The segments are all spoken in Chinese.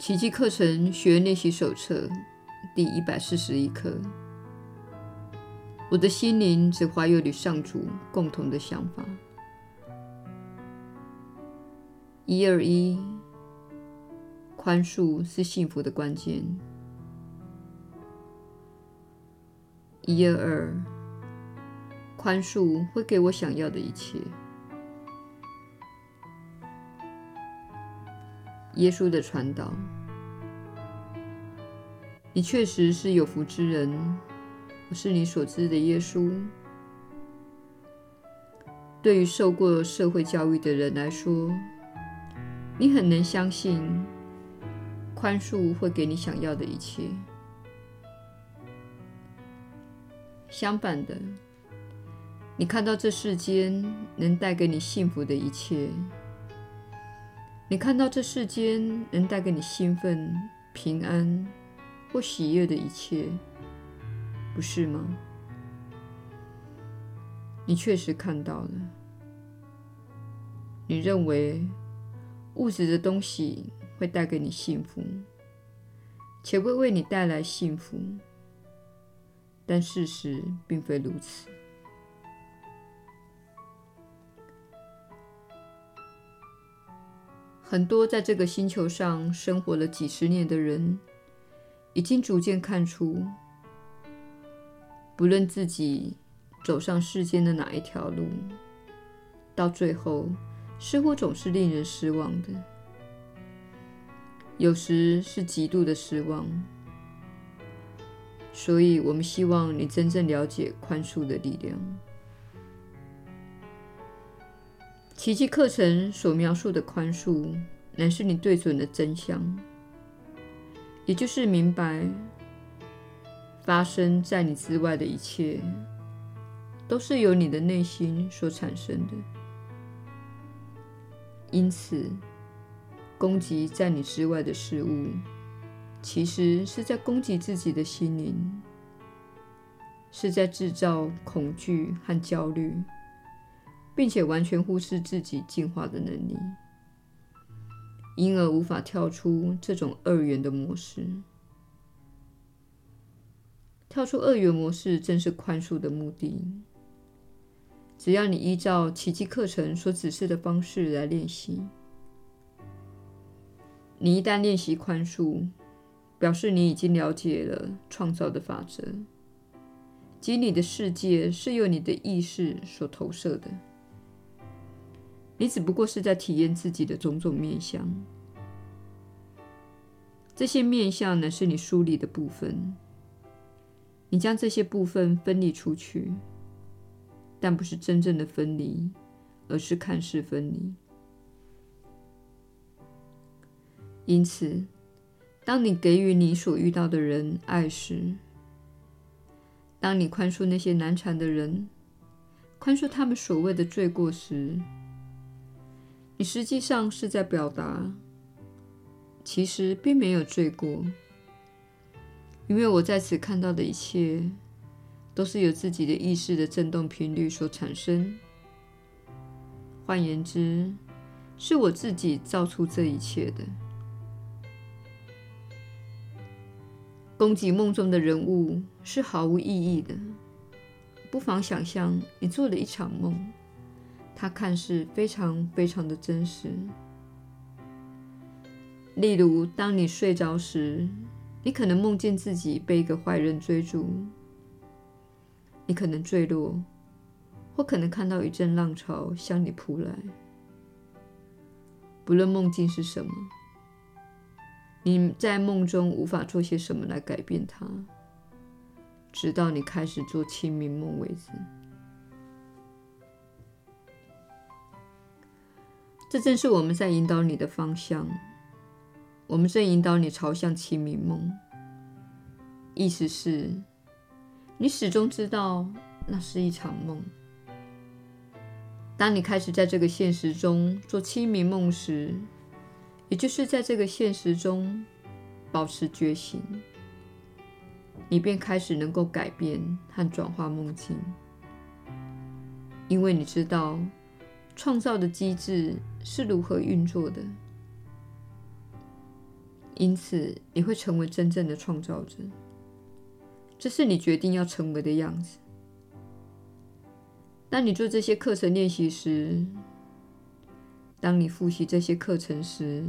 奇迹课程学练习手册第一百四十一课。我的心灵只怀有与上主共同的想法。一二一，宽恕是幸福的关键。一二二，宽恕会给我想要的一切。耶稣的传导，你确实是有福之人。我是你所知的耶稣。对于受过社会教育的人来说，你很能相信宽恕会给你想要的一切。相反的，你看到这世间能带给你幸福的一切。你看到这世间能带给你兴奋、平安或喜悦的一切，不是吗？你确实看到了。你认为物质的东西会带给你幸福，且会为你带来幸福，但事实并非如此。很多在这个星球上生活了几十年的人，已经逐渐看出，不论自己走上世间的哪一条路，到最后似乎总是令人失望的，有时是极度的失望。所以，我们希望你真正了解宽恕的力量。奇迹课程所描述的宽恕，乃是你对准的真相，也就是明白发生在你之外的一切，都是由你的内心所产生的。因此，攻击在你之外的事物，其实是在攻击自己的心灵，是在制造恐惧和焦虑。并且完全忽视自己进化的能力，因而无法跳出这种二元的模式。跳出二元模式正是宽恕的目的。只要你依照奇迹课程所指示的方式来练习，你一旦练习宽恕，表示你已经了解了创造的法则，即你的世界是由你的意识所投射的。你只不过是在体验自己的种种面向，这些面向呢是你梳理的部分。你将这些部分分离出去，但不是真正的分离，而是看似分离。因此，当你给予你所遇到的人爱时，当你宽恕那些难缠的人，宽恕他们所谓的罪过时，你实际上是在表达，其实并没有罪过，因为我在此看到的一切，都是由自己的意识的振动频率所产生。换言之，是我自己造出这一切的。攻击梦中的人物是毫无意义的。不妨想象，你做了一场梦。它看似非常非常的真实。例如，当你睡着时，你可能梦见自己被一个坏人追逐，你可能坠落，或可能看到一阵浪潮向你扑来。不论梦境是什么，你在梦中无法做些什么来改变它，直到你开始做清明梦为止。这正是我们在引导你的方向。我们正引导你朝向清明梦，意思是，你始终知道那是一场梦。当你开始在这个现实中做清明梦时，也就是在这个现实中保持觉醒，你便开始能够改变和转化梦境，因为你知道。创造的机制是如何运作的？因此你会成为真正的创造者。这是你决定要成为的样子。当你做这些课程练习时，当你复习这些课程时，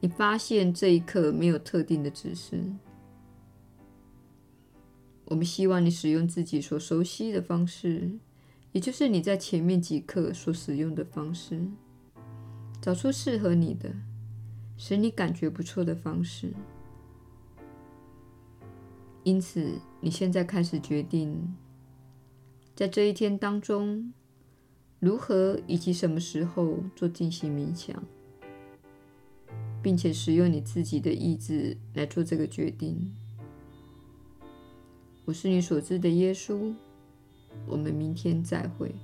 你发现这一课没有特定的指示。我们希望你使用自己所熟悉的方式，也就是你在前面几课所使用的方式，找出适合你的、使你感觉不错的方式。因此，你现在开始决定，在这一天当中，如何以及什么时候做进行冥想，并且使用你自己的意志来做这个决定。我是你所知的耶稣，我们明天再会。